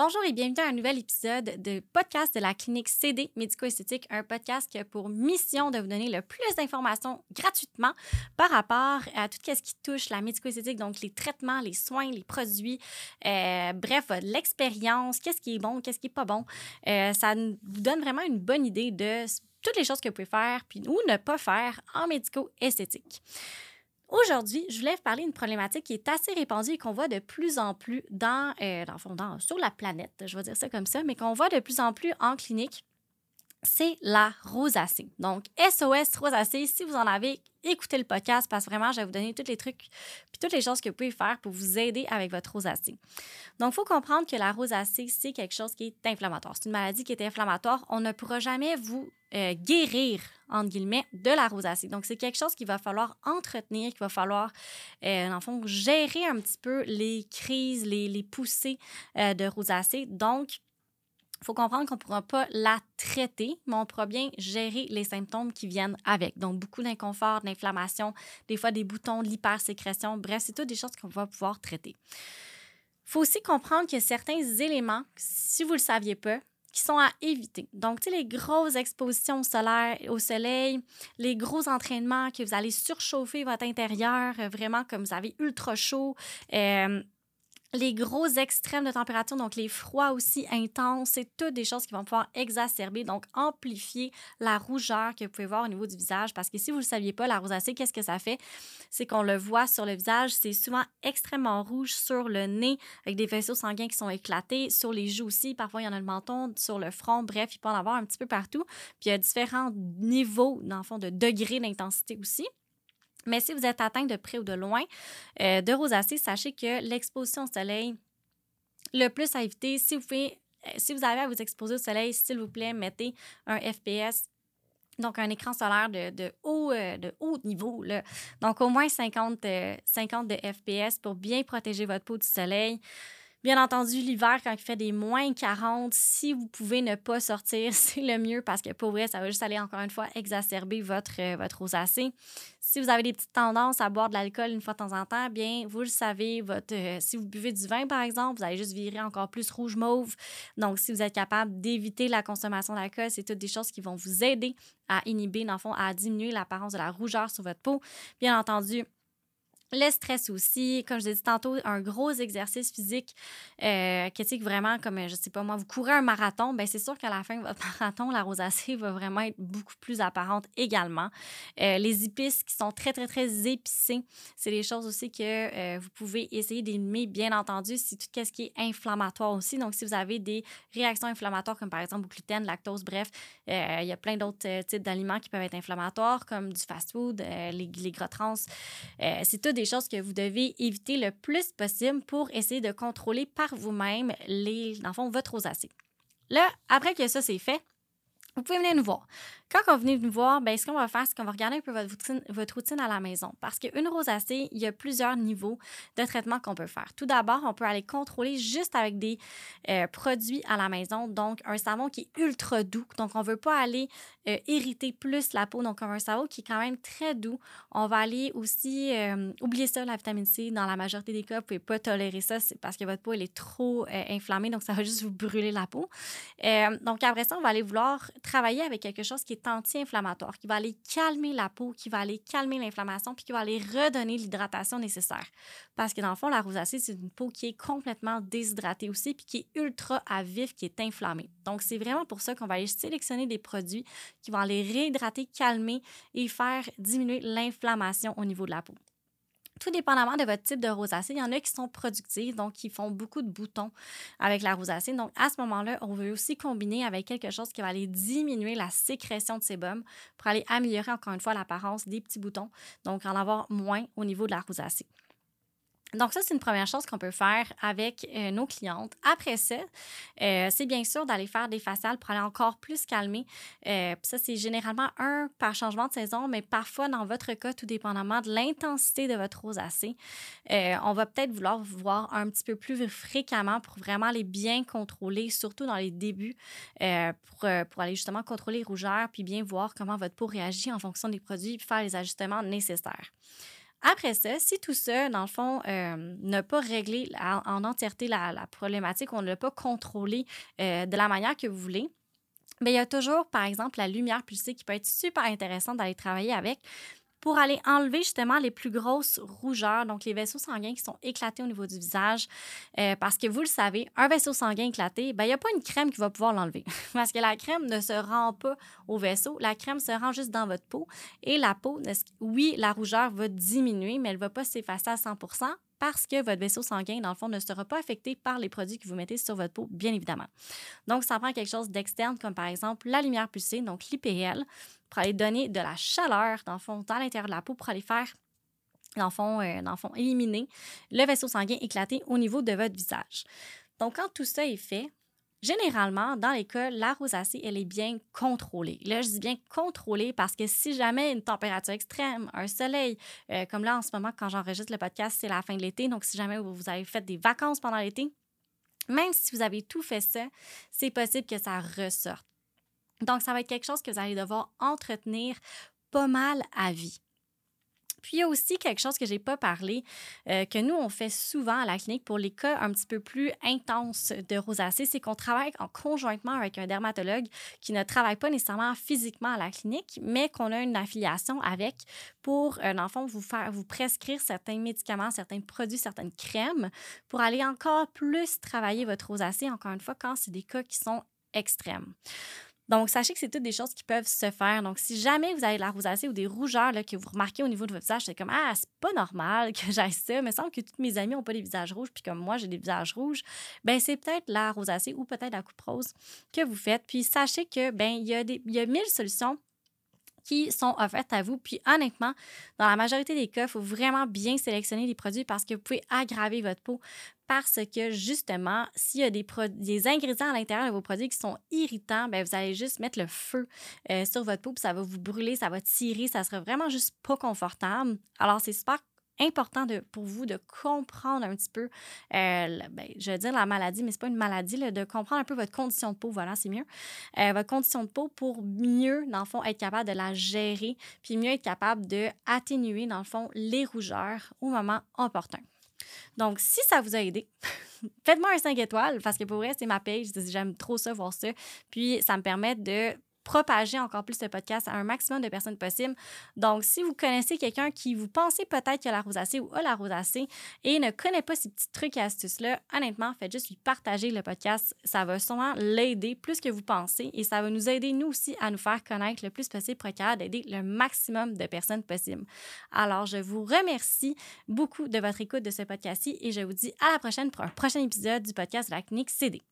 Bonjour et bienvenue à un nouvel épisode de podcast de la clinique CD Médico-Esthétique, un podcast qui a pour mission de vous donner le plus d'informations gratuitement par rapport à tout ce qui touche la médico-esthétique, donc les traitements, les soins, les produits, euh, bref, l'expérience, qu'est-ce qui est bon, qu'est-ce qui n'est pas bon. Euh, ça vous donne vraiment une bonne idée de toutes les choses que vous pouvez faire puis, ou ne pas faire en médico-esthétique. Aujourd'hui, je voulais vous parler d'une problématique qui est assez répandue et qu'on voit de plus en plus dans, euh, dans, sur la planète, je vais dire ça comme ça, mais qu'on voit de plus en plus en clinique, c'est la rosacée. Donc, SOS rosacée, si vous en avez écouté le podcast, parce que vraiment, je vais vous donner tous les trucs puis toutes les choses que vous pouvez faire pour vous aider avec votre rosacée. Donc, il faut comprendre que la rosacée, c'est quelque chose qui est inflammatoire. C'est une maladie qui est inflammatoire. On ne pourra jamais vous euh, guérir, entre guillemets, de la rosacée. Donc, c'est quelque chose qu'il va falloir entretenir, qu'il va falloir, euh, en fond, gérer un petit peu les crises, les, les poussées euh, de rosacée. Donc, il faut comprendre qu'on ne pourra pas la traiter, mais on pourra bien gérer les symptômes qui viennent avec. Donc, beaucoup d'inconfort, d'inflammation, des fois des boutons, de l'hypersécrétion. Bref, c'est toutes des choses qu'on va pouvoir traiter. Il faut aussi comprendre a certains éléments, si vous le saviez pas, sont à éviter. Donc, tu sais, les grosses expositions solaires, au soleil, les gros entraînements que vous allez surchauffer votre intérieur, euh, vraiment comme vous avez ultra chaud. Euh, les gros extrêmes de température, donc les froids aussi intenses, c'est toutes des choses qui vont pouvoir exacerber, donc amplifier la rougeur que vous pouvez voir au niveau du visage. Parce que si vous ne le saviez pas, la rosacée, qu'est-ce que ça fait? C'est qu'on le voit sur le visage, c'est souvent extrêmement rouge sur le nez, avec des vaisseaux sanguins qui sont éclatés, sur les joues aussi, parfois il y en a le menton, sur le front, bref, il peut en avoir un petit peu partout. Puis il y a différents niveaux, dans le fond, de degrés d'intensité aussi. Mais si vous êtes atteint de près ou de loin euh, de rosacée, sachez que l'exposition au soleil, le plus à éviter, si vous, euh, si vous avez à vous exposer au soleil, s'il vous plaît, mettez un FPS donc, un écran solaire de, de haut, euh, de haut niveau. Là. Donc, au moins 50, 50 de FPS pour bien protéger votre peau du soleil. Bien entendu, l'hiver, quand il fait des moins 40, si vous pouvez ne pas sortir, c'est le mieux parce que pour vrai, ça va juste aller encore une fois exacerber votre, euh, votre rosacée. Si vous avez des petites tendances à boire de l'alcool une fois de temps en temps, bien, vous le savez, votre, euh, si vous buvez du vin, par exemple, vous allez juste virer encore plus rouge-mauve. Donc, si vous êtes capable d'éviter la consommation d'alcool, c'est toutes des choses qui vont vous aider à inhiber, dans le fond, à diminuer l'apparence de la rougeur sur votre peau. Bien entendu, le stress aussi, comme je l'ai dit tantôt, un gros exercice physique, euh, que vraiment comme, je sais pas moi, vous courez un marathon, ben c'est sûr qu'à la fin de votre marathon, la rosacée va vraiment être beaucoup plus apparente également. Euh, les épices qui sont très, très, très épicées, c'est des choses aussi que euh, vous pouvez essayer d'éliminer, bien entendu, si tout ce qui est inflammatoire aussi. Donc, si vous avez des réactions inflammatoires, comme par exemple au gluten, lactose, bref, il y a plein d'autres types d'aliments qui peuvent être inflammatoires, comme du fast-food, les, les gras trans. c'est tout des choses que vous devez éviter le plus possible pour essayer de contrôler par vous-même les, dans le fond, votre rosacée. Là, après que ça c'est fait, vous pouvez venir nous voir. Quand on venez nous voir, ben, ce qu'on va faire, c'est qu'on va regarder un peu votre routine, votre routine à la maison. Parce qu'une rosacée, il y a plusieurs niveaux de traitement qu'on peut faire. Tout d'abord, on peut aller contrôler juste avec des euh, produits à la maison. Donc, un savon qui est ultra doux. Donc, on ne veut pas aller euh, irriter plus la peau. Donc, un savon qui est quand même très doux. On va aller aussi, euh, oublier ça, la vitamine C. Dans la majorité des cas, vous ne pouvez pas tolérer ça c'est parce que votre peau, elle est trop inflammée. Donc, ça va juste vous brûler la peau. donc, après ça, on va aller vouloir travailler avec quelque chose qui est anti-inflammatoire, qui va aller calmer la peau, qui va aller calmer l'inflammation, puis qui va aller redonner l'hydratation nécessaire. Parce que dans le fond, la rosacée, c'est une peau qui est complètement déshydratée aussi, puis qui est ultra à vif, qui est inflammée. Donc, c'est vraiment pour ça qu'on va aller sélectionner des produits qui vont aller réhydrater, calmer et faire diminuer l'inflammation au niveau de la peau tout dépendamment de votre type de rosacée, il y en a qui sont productifs, donc qui font beaucoup de boutons avec la rosacée. Donc, à ce moment-là, on veut aussi combiner avec quelque chose qui va aller diminuer la sécrétion de sébum pour aller améliorer encore une fois l'apparence des petits boutons, donc en avoir moins au niveau de la rosacée. Donc, ça, c'est une première chose qu'on peut faire avec euh, nos clientes. Après ça, euh, c'est bien sûr d'aller faire des faciales pour aller encore plus calmer. Euh, ça, c'est généralement un par changement de saison, mais parfois, dans votre cas, tout dépendamment de l'intensité de votre rosacée, on va peut-être vouloir voir un petit peu plus fréquemment pour vraiment les bien contrôler, surtout dans les débuts, pour, pour aller justement contrôler les rougeurs, puis bien voir comment votre peau réagit en fonction des produits, puis faire les ajustements nécessaires. Après ça, si tout ça, dans le fond, euh, n'a pas réglé en, entièreté la, problématique, on ne l'a pas contrôlé euh, de la manière que vous voulez, mais il y a toujours, par exemple, la lumière pulsée qui peut être super intéressante d'aller travailler avec pour aller enlever justement les plus grosses rougeurs, donc les vaisseaux sanguins qui sont éclatés au niveau du visage. Euh, parce que vous le savez, un vaisseau sanguin éclaté, ben, il n'y a pas une crème qui va pouvoir l'enlever. parce que la crème ne se rend pas au vaisseau, la crème se rend juste dans votre peau. Et la peau, oui, la rougeur va diminuer, mais elle ne va pas s'effacer à 100 parce que votre vaisseau sanguin, dans le fond, ne sera pas affecté par les produits que vous mettez sur votre peau, bien évidemment. Donc, ça prend quelque chose d'externe, comme par exemple la lumière pulsée, donc l'IPL, pour aller donner de la chaleur, dans le fond, dans l'intérieur de la peau, pour aller faire dans le fond, euh, dans le fond, éliminer le vaisseau sanguin éclaté au niveau de votre visage. Donc, quand tout ça est fait, Généralement, dans les cas, la rosacée, elle est bien contrôlée. Là, je dis bien contrôlée parce que si jamais une température extrême, un soleil, euh, comme là en ce moment, quand j'enregistre le podcast, c'est la fin de l'été, donc si jamais vous avez fait des vacances pendant l'été, même si vous avez tout fait ça, c'est possible que ça ressorte. Donc, ça va être quelque chose que vous allez devoir entretenir pas mal à vie. Puis il y a aussi quelque chose que je n'ai pas parlé, euh, que nous, on fait souvent à la clinique pour les cas un petit peu plus intenses de rosacée, c'est qu'on travaille en conjointement avec un dermatologue qui ne travaille pas nécessairement physiquement à la clinique, mais qu'on a une affiliation avec pour, un enfant, vous, vous prescrire certains médicaments, certains produits, certaines crèmes pour aller encore plus travailler votre rosacée, encore une fois, quand c'est des cas qui sont extrêmes. Donc, sachez que c'est toutes des choses qui peuvent se faire. Donc, si jamais vous avez de la rosacée ou des rougeurs que vous remarquez au niveau de votre visage, c'est comme Ah, c'est pas normal que j'aille ça. Il me semble que toutes mes amies n'ont pas des visages rouges, puis comme moi, j'ai des visages rouges. Ben c'est peut-être la rosacée ou peut-être la coupe rose que vous faites. Puis, sachez que ben il y, a y a mille solutions qui sont offertes à vous. Puis honnêtement, dans la majorité des cas, il faut vraiment bien sélectionner les produits parce que vous pouvez aggraver votre peau parce que justement, s'il y a des, ingrédients à l'intérieur de vos produits qui sont irritants, bien, vous allez juste mettre le feu euh, sur votre peau, puis ça va vous brûler, ça va tirer, ça sera vraiment juste pas confortable. Alors, c'est super important pour vous de comprendre un petit peu, euh, ben, je vais dire la maladie, mais ce n'est pas une maladie, de comprendre un peu votre condition de peau, voilà, c'est mieux. Euh, votre condition de peau pour mieux, dans le fond, être capable de la gérer, puis mieux être capable de atténuer, dans le fond, les rougeurs au moment opportun. Donc, si ça vous a aidé, faites-moi un 5 étoiles parce que pour vrai, c'est ma page. J'aime trop ça, voir ça. Puis, ça me permet de propager encore plus ce podcast à un maximum de personnes possible. Donc, si vous connaissez quelqu'un qui vous pensez peut-être a la rosacée ou a la rosacée et ne connaît pas ces petits trucs et astuces-là, honnêtement, faites juste lui partager le podcast. Ça va sûrement l'aider plus que vous pensez et ça va nous aider, nous aussi, à nous faire connaître le plus possible pour être d'aider le maximum de personnes possible. Alors, je vous remercie beaucoup de votre écoute de ce podcast-ci et je vous dis à la prochaine pour un prochain épisode du podcast la clinique CD.